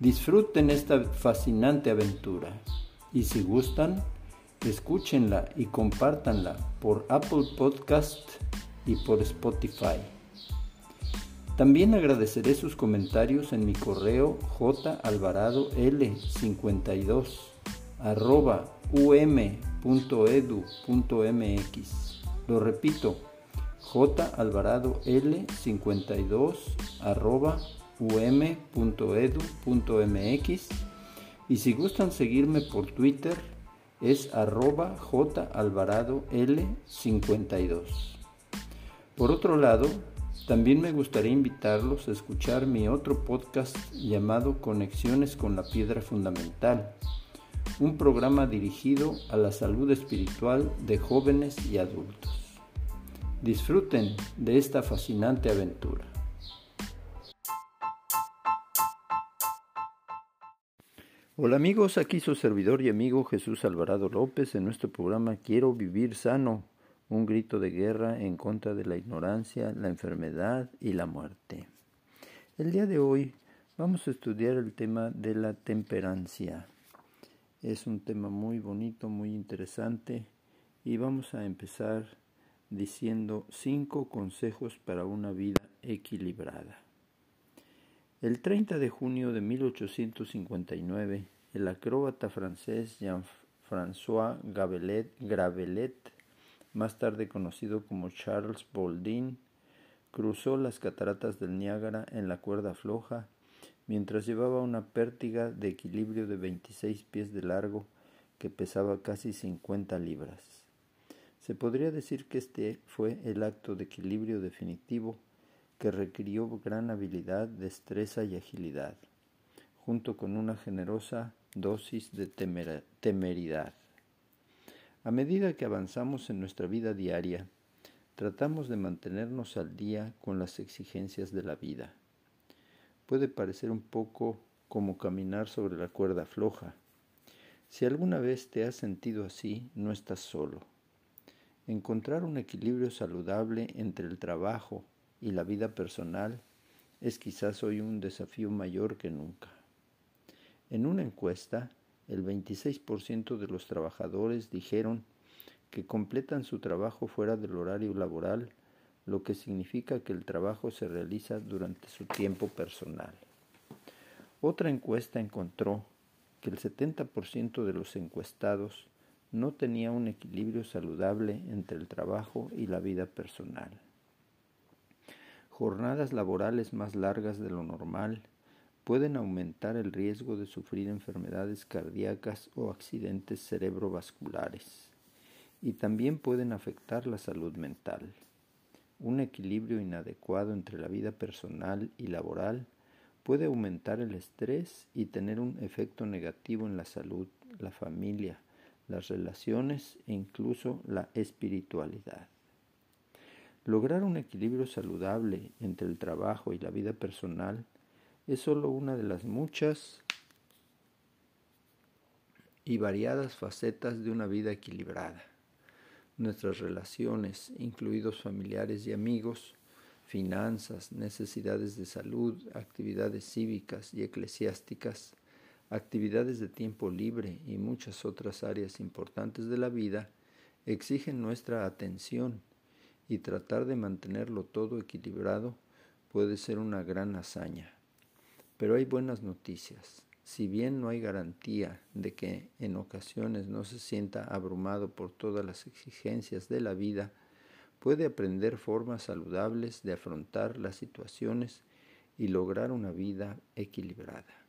Disfruten esta fascinante aventura y si gustan, escúchenla y compártanla por Apple Podcast y por Spotify. También agradeceré sus comentarios en mi correo jalvaradol52 arroba um.edu.mx. Lo repito, jalvaradol52 arroba um.edu.mx y si gustan seguirme por Twitter es arroba jalvaradol52. Por otro lado, también me gustaría invitarlos a escuchar mi otro podcast llamado Conexiones con la Piedra Fundamental, un programa dirigido a la salud espiritual de jóvenes y adultos. Disfruten de esta fascinante aventura. Hola amigos, aquí su servidor y amigo Jesús Alvarado López en nuestro programa Quiero vivir sano un grito de guerra en contra de la ignorancia, la enfermedad y la muerte. El día de hoy vamos a estudiar el tema de la temperancia. Es un tema muy bonito, muy interesante y vamos a empezar diciendo cinco consejos para una vida equilibrada. El 30 de junio de 1859, el acróbata francés Jean-François Gravelet más tarde conocido como Charles Boldin, cruzó las cataratas del Niágara en la cuerda floja, mientras llevaba una pértiga de equilibrio de 26 pies de largo que pesaba casi 50 libras. Se podría decir que este fue el acto de equilibrio definitivo que requirió gran habilidad, destreza y agilidad, junto con una generosa dosis de temeridad. A medida que avanzamos en nuestra vida diaria, tratamos de mantenernos al día con las exigencias de la vida. Puede parecer un poco como caminar sobre la cuerda floja. Si alguna vez te has sentido así, no estás solo. Encontrar un equilibrio saludable entre el trabajo y la vida personal es quizás hoy un desafío mayor que nunca. En una encuesta, el 26% de los trabajadores dijeron que completan su trabajo fuera del horario laboral, lo que significa que el trabajo se realiza durante su tiempo personal. Otra encuesta encontró que el 70% de los encuestados no tenía un equilibrio saludable entre el trabajo y la vida personal. Jornadas laborales más largas de lo normal pueden aumentar el riesgo de sufrir enfermedades cardíacas o accidentes cerebrovasculares y también pueden afectar la salud mental. Un equilibrio inadecuado entre la vida personal y laboral puede aumentar el estrés y tener un efecto negativo en la salud, la familia, las relaciones e incluso la espiritualidad. Lograr un equilibrio saludable entre el trabajo y la vida personal es solo una de las muchas y variadas facetas de una vida equilibrada. Nuestras relaciones, incluidos familiares y amigos, finanzas, necesidades de salud, actividades cívicas y eclesiásticas, actividades de tiempo libre y muchas otras áreas importantes de la vida exigen nuestra atención y tratar de mantenerlo todo equilibrado puede ser una gran hazaña. Pero hay buenas noticias. Si bien no hay garantía de que en ocasiones no se sienta abrumado por todas las exigencias de la vida, puede aprender formas saludables de afrontar las situaciones y lograr una vida equilibrada.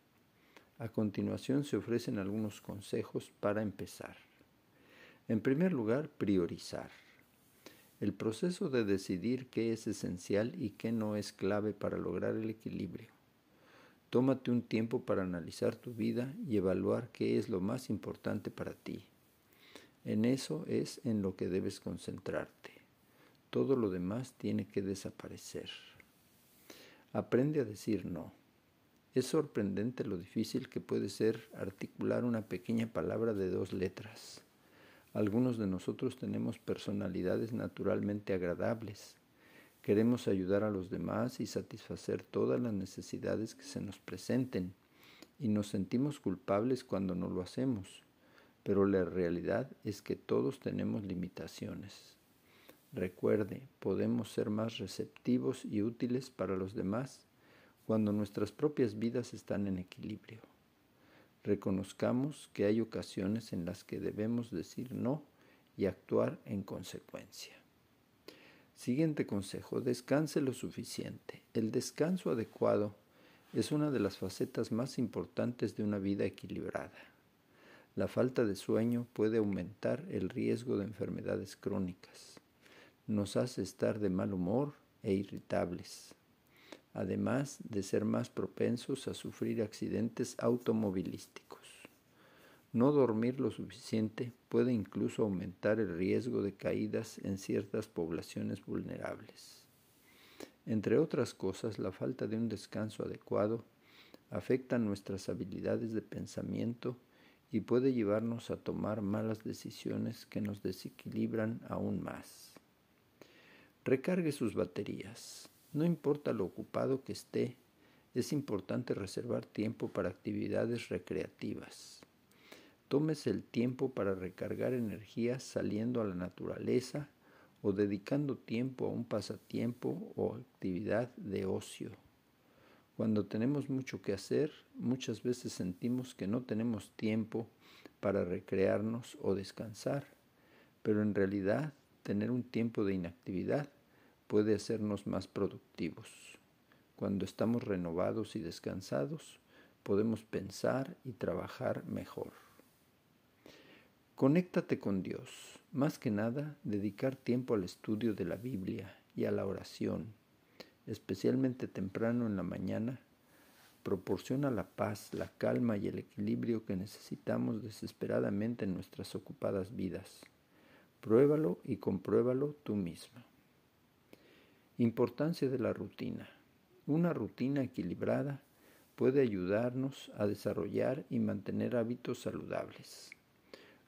A continuación se ofrecen algunos consejos para empezar. En primer lugar, priorizar. El proceso de decidir qué es esencial y qué no es clave para lograr el equilibrio. Tómate un tiempo para analizar tu vida y evaluar qué es lo más importante para ti. En eso es en lo que debes concentrarte. Todo lo demás tiene que desaparecer. Aprende a decir no. Es sorprendente lo difícil que puede ser articular una pequeña palabra de dos letras. Algunos de nosotros tenemos personalidades naturalmente agradables, Queremos ayudar a los demás y satisfacer todas las necesidades que se nos presenten y nos sentimos culpables cuando no lo hacemos, pero la realidad es que todos tenemos limitaciones. Recuerde, podemos ser más receptivos y útiles para los demás cuando nuestras propias vidas están en equilibrio. Reconozcamos que hay ocasiones en las que debemos decir no y actuar en consecuencia. Siguiente consejo, descanse lo suficiente. El descanso adecuado es una de las facetas más importantes de una vida equilibrada. La falta de sueño puede aumentar el riesgo de enfermedades crónicas. Nos hace estar de mal humor e irritables, además de ser más propensos a sufrir accidentes automovilísticos. No dormir lo suficiente puede incluso aumentar el riesgo de caídas en ciertas poblaciones vulnerables. Entre otras cosas, la falta de un descanso adecuado afecta nuestras habilidades de pensamiento y puede llevarnos a tomar malas decisiones que nos desequilibran aún más. Recargue sus baterías. No importa lo ocupado que esté, es importante reservar tiempo para actividades recreativas. Tómese el tiempo para recargar energías saliendo a la naturaleza o dedicando tiempo a un pasatiempo o actividad de ocio. Cuando tenemos mucho que hacer, muchas veces sentimos que no tenemos tiempo para recrearnos o descansar, pero en realidad tener un tiempo de inactividad puede hacernos más productivos. Cuando estamos renovados y descansados, podemos pensar y trabajar mejor. Conéctate con Dios. Más que nada, dedicar tiempo al estudio de la Biblia y a la oración, especialmente temprano en la mañana, proporciona la paz, la calma y el equilibrio que necesitamos desesperadamente en nuestras ocupadas vidas. Pruébalo y compruébalo tú mismo. Importancia de la rutina. Una rutina equilibrada puede ayudarnos a desarrollar y mantener hábitos saludables.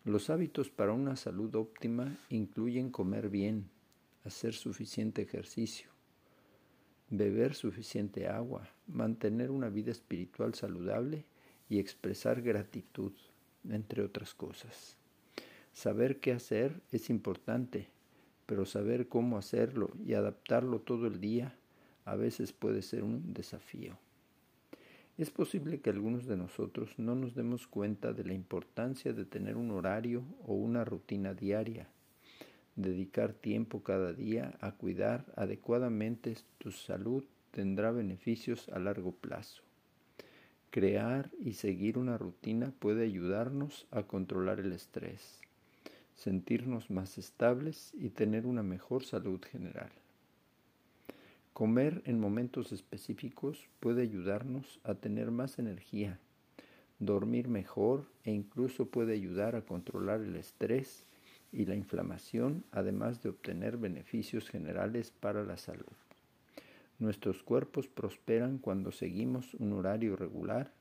Los hábitos para una salud óptima incluyen comer bien, hacer suficiente ejercicio, beber suficiente agua, mantener una vida espiritual saludable y expresar gratitud, entre otras cosas. Saber qué hacer es importante, pero saber cómo hacerlo y adaptarlo todo el día a veces puede ser un desafío. Es posible que algunos de nosotros no nos demos cuenta de la importancia de tener un horario o una rutina diaria. Dedicar tiempo cada día a cuidar adecuadamente tu salud tendrá beneficios a largo plazo. Crear y seguir una rutina puede ayudarnos a controlar el estrés, sentirnos más estables y tener una mejor salud general. Comer en momentos específicos puede ayudarnos a tener más energía, dormir mejor e incluso puede ayudar a controlar el estrés y la inflamación, además de obtener beneficios generales para la salud. Nuestros cuerpos prosperan cuando seguimos un horario regular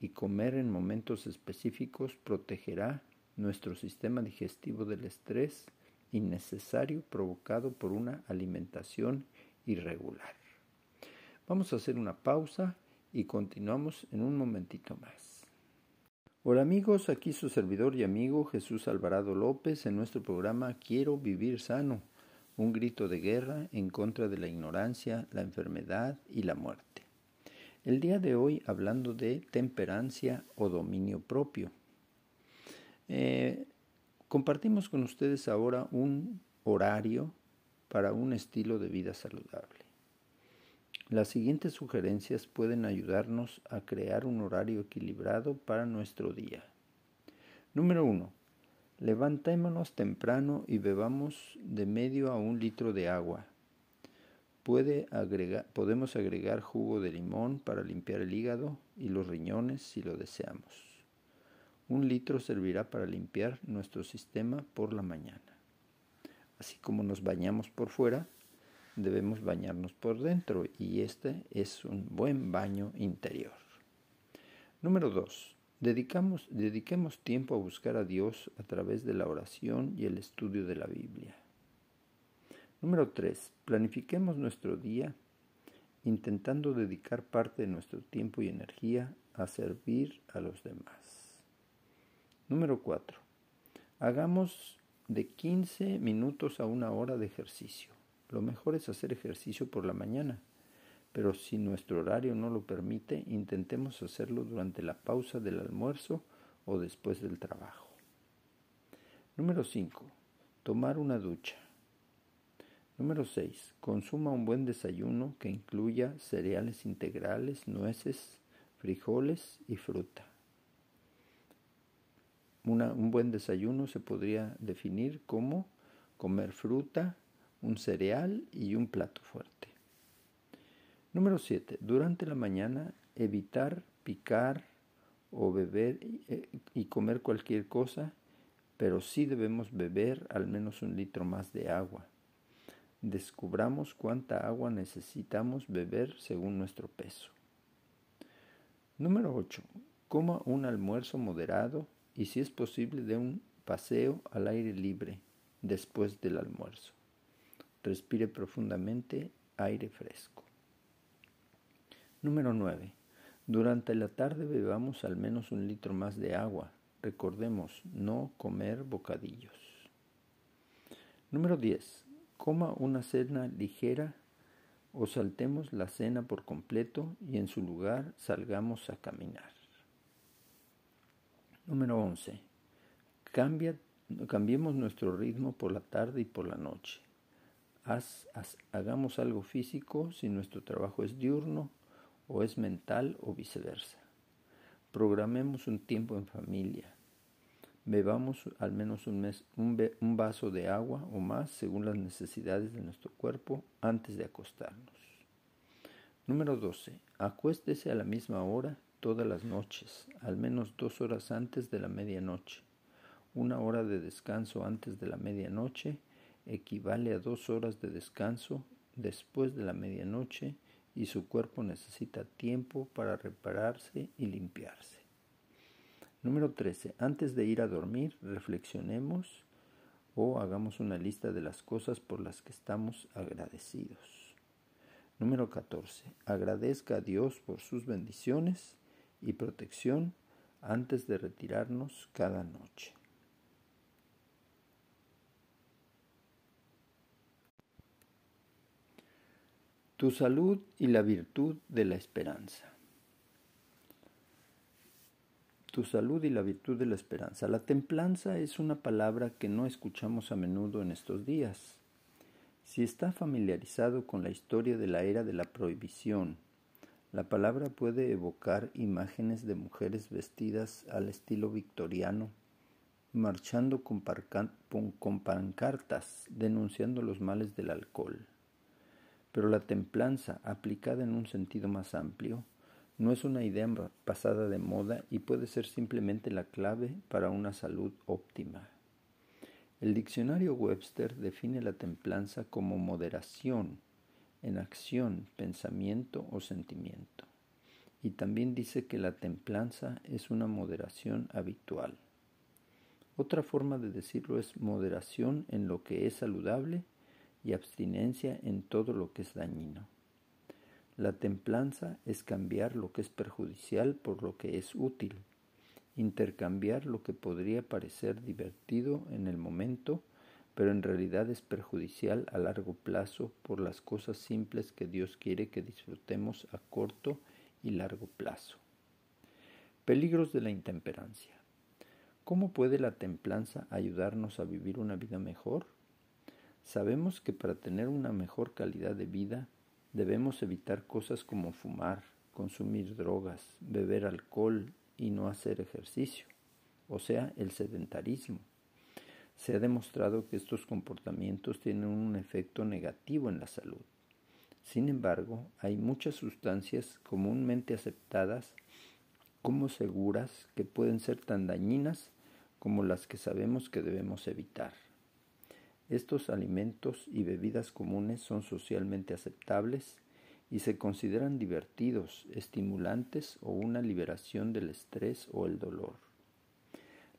y comer en momentos específicos protegerá nuestro sistema digestivo del estrés innecesario provocado por una alimentación irregular. Vamos a hacer una pausa y continuamos en un momentito más. Hola amigos, aquí su servidor y amigo Jesús Alvarado López en nuestro programa Quiero vivir sano, un grito de guerra en contra de la ignorancia, la enfermedad y la muerte. El día de hoy hablando de temperancia o dominio propio. Eh, compartimos con ustedes ahora un horario para un estilo de vida saludable. Las siguientes sugerencias pueden ayudarnos a crear un horario equilibrado para nuestro día. Número 1. Levantémonos temprano y bebamos de medio a un litro de agua. Podemos agregar jugo de limón para limpiar el hígado y los riñones si lo deseamos. Un litro servirá para limpiar nuestro sistema por la mañana. Así como nos bañamos por fuera, debemos bañarnos por dentro y este es un buen baño interior. Número 2. Dedicamos, dediquemos tiempo a buscar a Dios a través de la oración y el estudio de la Biblia. Número 3. Planifiquemos nuestro día intentando dedicar parte de nuestro tiempo y energía a servir a los demás. Número 4. Hagamos de 15 minutos a una hora de ejercicio. Lo mejor es hacer ejercicio por la mañana, pero si nuestro horario no lo permite, intentemos hacerlo durante la pausa del almuerzo o después del trabajo. Número 5. Tomar una ducha. Número 6. Consuma un buen desayuno que incluya cereales integrales, nueces, frijoles y fruta. Un buen desayuno se podría definir como comer fruta, un cereal y un plato fuerte. Número 7. Durante la mañana evitar picar o beber eh, y comer cualquier cosa, pero sí debemos beber al menos un litro más de agua. Descubramos cuánta agua necesitamos beber según nuestro peso. Número 8. Coma un almuerzo moderado y si es posible de un paseo al aire libre después del almuerzo. Respire profundamente aire fresco. Número 9. Durante la tarde bebamos al menos un litro más de agua. Recordemos, no comer bocadillos. Número 10. Coma una cena ligera o saltemos la cena por completo y en su lugar salgamos a caminar. Número 11. Cambia, cambiemos nuestro ritmo por la tarde y por la noche hagamos algo físico si nuestro trabajo es diurno o es mental o viceversa. Programemos un tiempo en familia. Bebamos al menos un, mes, un vaso de agua o más según las necesidades de nuestro cuerpo antes de acostarnos. Número 12. Acuéstese a la misma hora todas las noches, al menos dos horas antes de la medianoche. Una hora de descanso antes de la medianoche equivale a dos horas de descanso después de la medianoche y su cuerpo necesita tiempo para repararse y limpiarse. Número 13. Antes de ir a dormir, reflexionemos o hagamos una lista de las cosas por las que estamos agradecidos. Número 14. Agradezca a Dios por sus bendiciones y protección antes de retirarnos cada noche. Tu salud y la virtud de la esperanza. Tu salud y la virtud de la esperanza. La templanza es una palabra que no escuchamos a menudo en estos días. Si está familiarizado con la historia de la era de la prohibición, la palabra puede evocar imágenes de mujeres vestidas al estilo victoriano, marchando con, pancartas denunciando los males del alcohol. Pero la templanza, aplicada en un sentido más amplio, no es una idea pasada de moda y puede ser simplemente la clave para una salud óptima. El diccionario Webster define la templanza como moderación en acción, pensamiento o sentimiento. Y también dice que la templanza es una moderación habitual. Otra forma de decirlo es moderación en lo que es saludable y abstinencia en todo lo que es dañino. La templanza es cambiar lo que es perjudicial por lo que es útil, intercambiar lo que podría parecer divertido en el momento, pero en realidad es perjudicial a largo plazo por las cosas simples que Dios quiere que disfrutemos a corto y largo plazo. Peligros de la intemperancia. ¿Cómo puede la templanza ayudarnos a vivir una vida mejor? Sabemos que para tener una mejor calidad de vida debemos evitar cosas como fumar, consumir drogas, beber alcohol y no hacer ejercicio, o sea, el sedentarismo. Se ha demostrado que estos comportamientos tienen un efecto negativo en la salud. Sin embargo, hay muchas sustancias comúnmente aceptadas como seguras que pueden ser tan dañinas como las que sabemos que debemos evitar. Estos alimentos y bebidas comunes son socialmente aceptables y se consideran divertidos, estimulantes o una liberación del estrés o el dolor.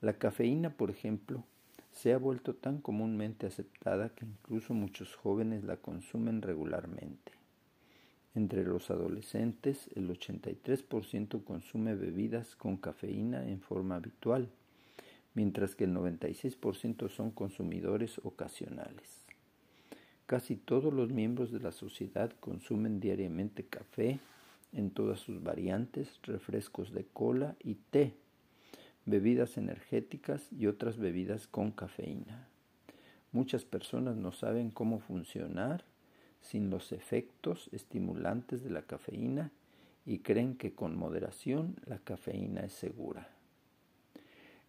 La cafeína, por ejemplo, se ha vuelto tan comúnmente aceptada que incluso muchos jóvenes la consumen regularmente. Entre los adolescentes, el 83% consume bebidas con cafeína en forma habitual, mientras que el 96% son consumidores ocasionales. Casi todos los miembros de la sociedad consumen diariamente café en todas sus variantes, refrescos de cola y té, bebidas energéticas y otras bebidas con cafeína. Muchas personas no saben cómo funcionar sin los efectos estimulantes de la cafeína y creen que con moderación la cafeína es segura.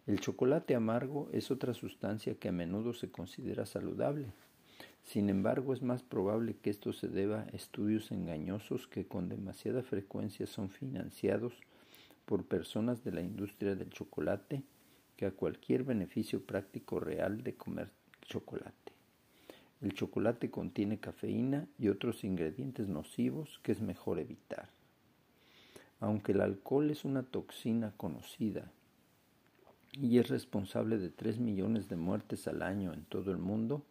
El chocolate amargo es otra sustancia que a menudo se considera saludable. Sin embargo, es más probable que esto se deba a estudios engañosos que con demasiada frecuencia son financiados por personas de la industria del chocolate que a cualquier beneficio práctico real de comer chocolate. El chocolate contiene cafeína y otros ingredientes nocivos que es mejor evitar. Aunque el alcohol es una toxina conocida y es responsable de 3 millones de muertes al año en todo el mundo,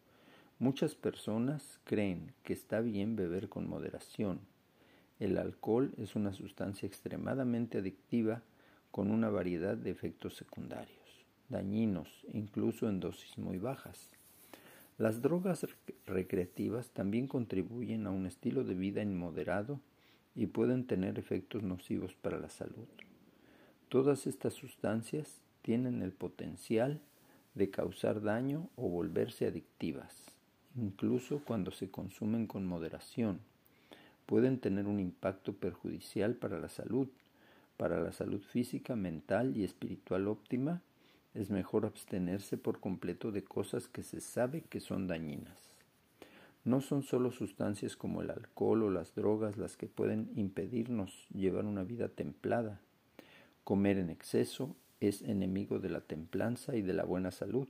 muchas personas creen que está bien beber con moderación. El alcohol es una sustancia extremadamente adictiva con una variedad de efectos secundarios, dañinos, incluso en dosis muy bajas. Las drogas recreativas también contribuyen a un estilo de vida inmoderado y pueden tener efectos nocivos para la salud. Todas estas sustancias tienen el potencial de causar daño o volverse adictivas, incluso cuando se consumen con moderación. Pueden tener un impacto perjudicial para la salud, para la salud física, mental y espiritual óptima es mejor abstenerse por completo de cosas que se sabe que son dañinas. No son solo sustancias como el alcohol o las drogas las que pueden impedirnos llevar una vida templada. Comer en exceso es enemigo de la templanza y de la buena salud.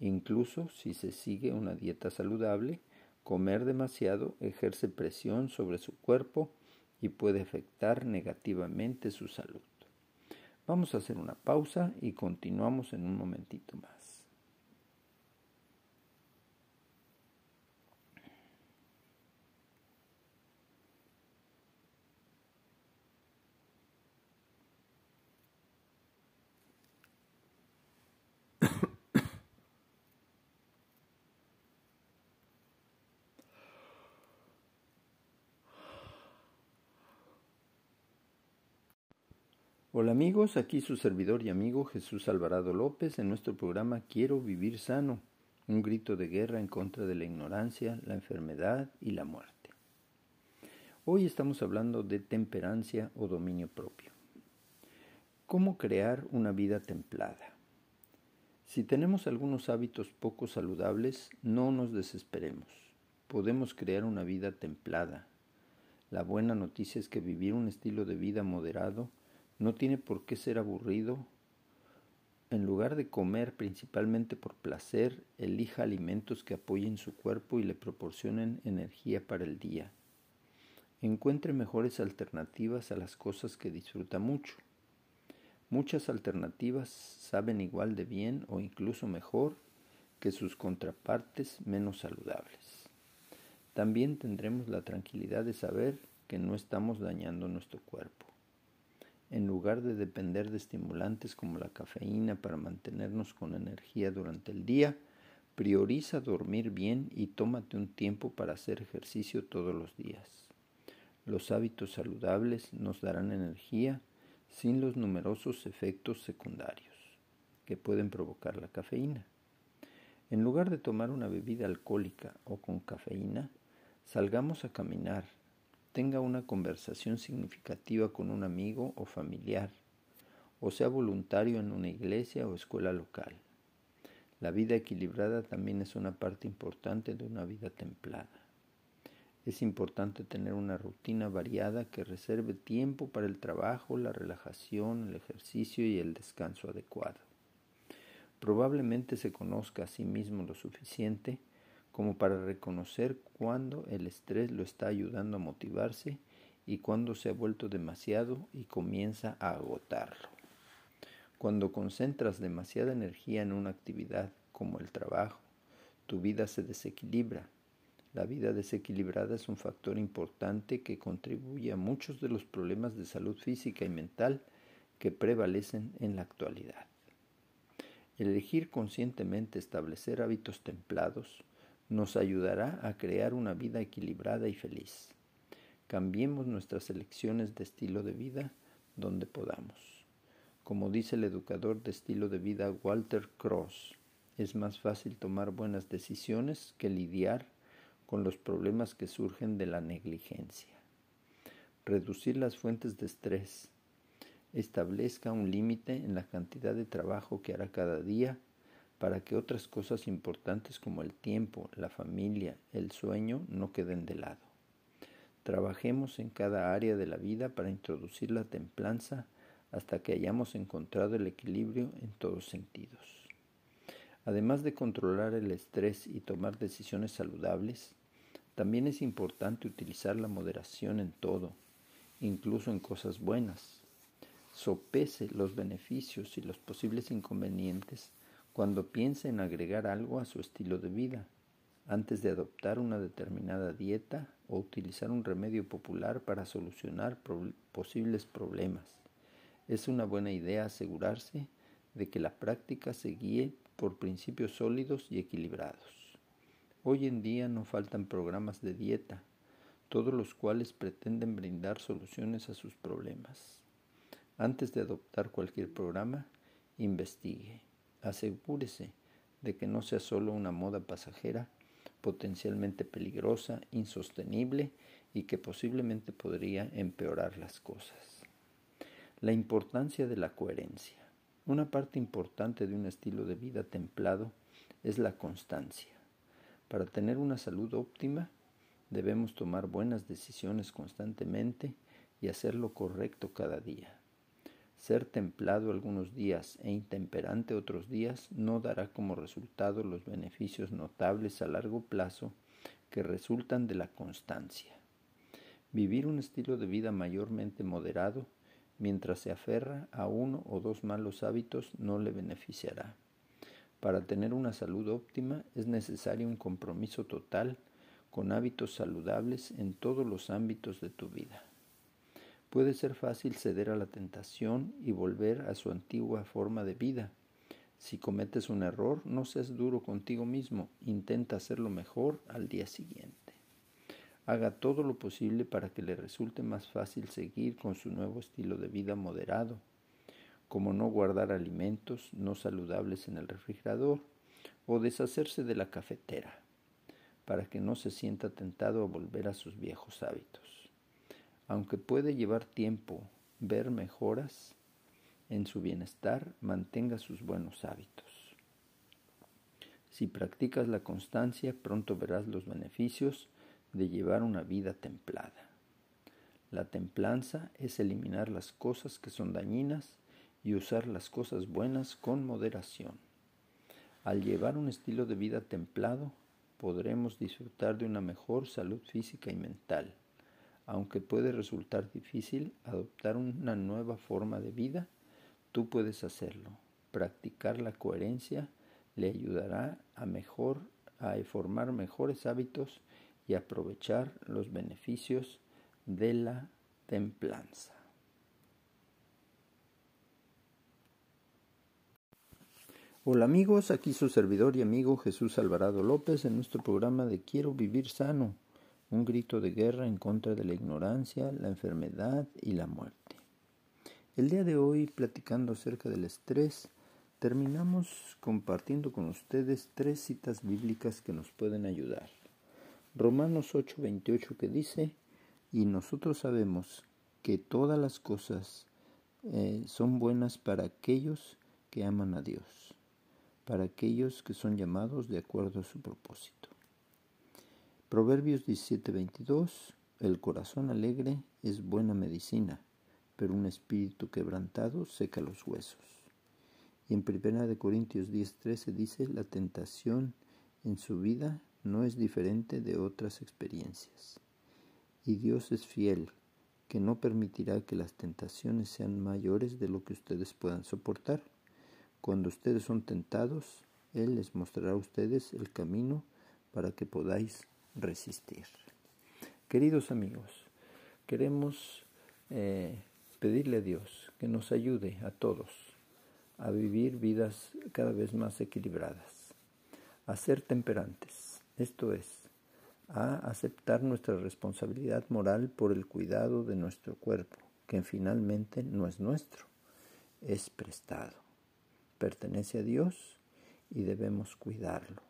Incluso si se sigue una dieta saludable, comer demasiado ejerce presión sobre su cuerpo y puede afectar negativamente su salud. Vamos a hacer una pausa y continuamos en un momentito más. Hola amigos, aquí su servidor y amigo Jesús Alvarado López en nuestro programa Quiero vivir sano, un grito de guerra en contra de la ignorancia, la enfermedad y la muerte. Hoy estamos hablando de temperancia o dominio propio. ¿Cómo crear una vida templada? Si tenemos algunos hábitos poco saludables, no nos desesperemos. Podemos crear una vida templada. La buena noticia es que vivir un estilo de vida moderado no tiene por qué ser aburrido. En lugar de comer principalmente por placer, elija alimentos que apoyen su cuerpo y le proporcionen energía para el día. Encuentre mejores alternativas a las cosas que disfruta mucho. Muchas alternativas saben igual de bien o incluso mejor que sus contrapartes menos saludables. También tendremos la tranquilidad de saber que no estamos dañando nuestro cuerpo. En lugar de depender de estimulantes como la cafeína para mantenernos con energía durante el día, prioriza dormir bien y tómate un tiempo para hacer ejercicio todos los días. Los hábitos saludables nos darán energía sin los numerosos efectos secundarios que pueden provocar la cafeína. En lugar de tomar una bebida alcohólica o con cafeína, salgamos a caminar, tenga una conversación significativa con un amigo o familiar, o sea voluntario en una iglesia o escuela local. La vida equilibrada también es una parte importante de una vida templada. Es importante tener una rutina variada que reserve tiempo para el trabajo, la relajación, el ejercicio y el descanso adecuado. Probablemente se conozca a sí mismo lo suficiente como para reconocer cuándo el estrés lo está ayudando a motivarse y cuándo se ha vuelto demasiado y comienza a agotarlo. Cuando concentras demasiada energía en una actividad como el trabajo, tu vida se desequilibra. La vida desequilibrada es un factor importante que contribuye a muchos de los problemas de salud física y mental que prevalecen en la actualidad. Elegir conscientemente establecer hábitos templados nos ayudará a crear una vida equilibrada y feliz. Cambiemos nuestras elecciones de estilo de vida donde podamos. Como dice el educador de estilo de vida Walter Cross, es más fácil tomar buenas decisiones que lidiar con los problemas que surgen de la negligencia. Reducir las fuentes de estrés. Establezca un límite en la cantidad de trabajo que hará cada día para que otras cosas importantes como el tiempo, la familia, el sueño no queden de lado. Trabajemos en cada área de la vida para introducir la templanza hasta que hayamos encontrado el equilibrio en todos sentidos. Además de controlar el estrés y tomar decisiones saludables, también es importante utilizar la moderación en todo, incluso en cosas buenas. Sopese los beneficios y los posibles inconvenientes cuando piense en agregar algo a su estilo de vida, antes de adoptar una determinada dieta o utilizar un remedio popular para solucionar posibles problemas. Es una buena idea asegurarse de que la práctica se guíe por principios sólidos y equilibrados. Hoy en día no faltan programas de dieta, todos los cuales pretenden brindar soluciones a sus problemas. Antes de adoptar cualquier programa, investigue asegúrese de que no sea solo una moda pasajera, potencialmente peligrosa, insostenible y que posiblemente podría empeorar las cosas. La importancia de la coherencia. Una parte importante de un estilo de vida templado es la constancia. Para tener una salud óptima, debemos tomar buenas decisiones constantemente y hacer lo correcto cada día. Ser templado algunos días e intemperante otros días no dará como resultado los beneficios notables a largo plazo que resultan de la constancia. Vivir un estilo de vida mayormente moderado mientras se aferra a uno o dos malos hábitos no le beneficiará. Para tener una salud óptima es necesario un compromiso total con hábitos saludables en todos los ámbitos de tu vida. Puede ser fácil ceder a la tentación y volver a su antigua forma de vida. Si cometes un error, no seas duro contigo mismo, intenta hacerlo mejor al día siguiente. Haga todo lo posible para que le resulte más fácil seguir con su nuevo estilo de vida moderado, como no guardar alimentos no saludables en el refrigerador o deshacerse de la cafetera, para que no se sienta tentado a volver a sus viejos hábitos. Aunque puede llevar tiempo ver mejoras en su bienestar, mantenga sus buenos hábitos. Si practicas la constancia, pronto verás los beneficios de llevar una vida templada. La templanza es eliminar las cosas que son dañinas y usar las cosas buenas con moderación. Al llevar un estilo de vida templado, podremos disfrutar de una mejor salud física y mental aunque puede resultar difícil adoptar una nueva forma de vida, tú puedes hacerlo. Practicar la coherencia le ayudará a mejor formar mejores hábitos y aprovechar los beneficios de la templanza. Hola amigos, aquí su servidor y amigo Jesús Alvarado López en nuestro programa de Quiero vivir sano un grito de guerra en contra de la ignorancia, la enfermedad y la muerte. El día de hoy, platicando acerca del estrés, terminamos compartiendo con ustedes tres citas bíblicas que nos pueden ayudar. Romanos 8:28 que dice, y nosotros sabemos que todas las cosas eh, son buenas para aquellos que aman a Dios, para aquellos que son llamados de acuerdo a su propósito. Proverbios 17:22 El corazón alegre es buena medicina, pero un espíritu quebrantado seca los huesos. Y en 1 Corintios 10:13 dice, la tentación en su vida no es diferente de otras experiencias. Y Dios es fiel, que no permitirá que las tentaciones sean mayores de lo que ustedes puedan soportar. Cuando ustedes son tentados, Él les mostrará a ustedes el camino para que podáis resistir. Queridos amigos, queremos eh, pedirle a Dios que nos ayude a todos a vivir vidas cada vez más equilibradas, a ser temperantes, esto es, a aceptar nuestra responsabilidad moral por el cuidado de nuestro cuerpo, que finalmente no es nuestro, es prestado. Pertenece a Dios y debemos cuidarlo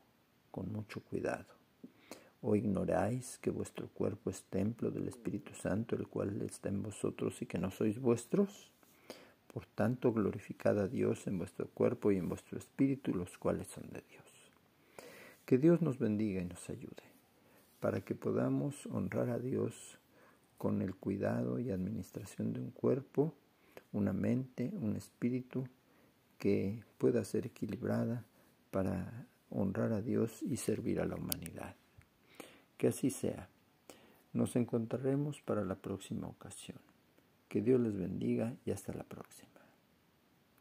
con mucho cuidado. ¿O ignoráis que vuestro cuerpo es templo del Espíritu Santo, el cual está en vosotros y que no sois vuestros? Por tanto, glorificad a Dios en vuestro cuerpo y en vuestro espíritu, los cuales son de Dios. Que Dios nos bendiga y nos ayude para que podamos honrar a Dios con el cuidado y administración de un cuerpo, una mente, un espíritu que pueda ser equilibrada para honrar a Dios y servir a la humanidad. Que así sea. Nos encontraremos para la próxima ocasión. Que Dios les bendiga y hasta la próxima.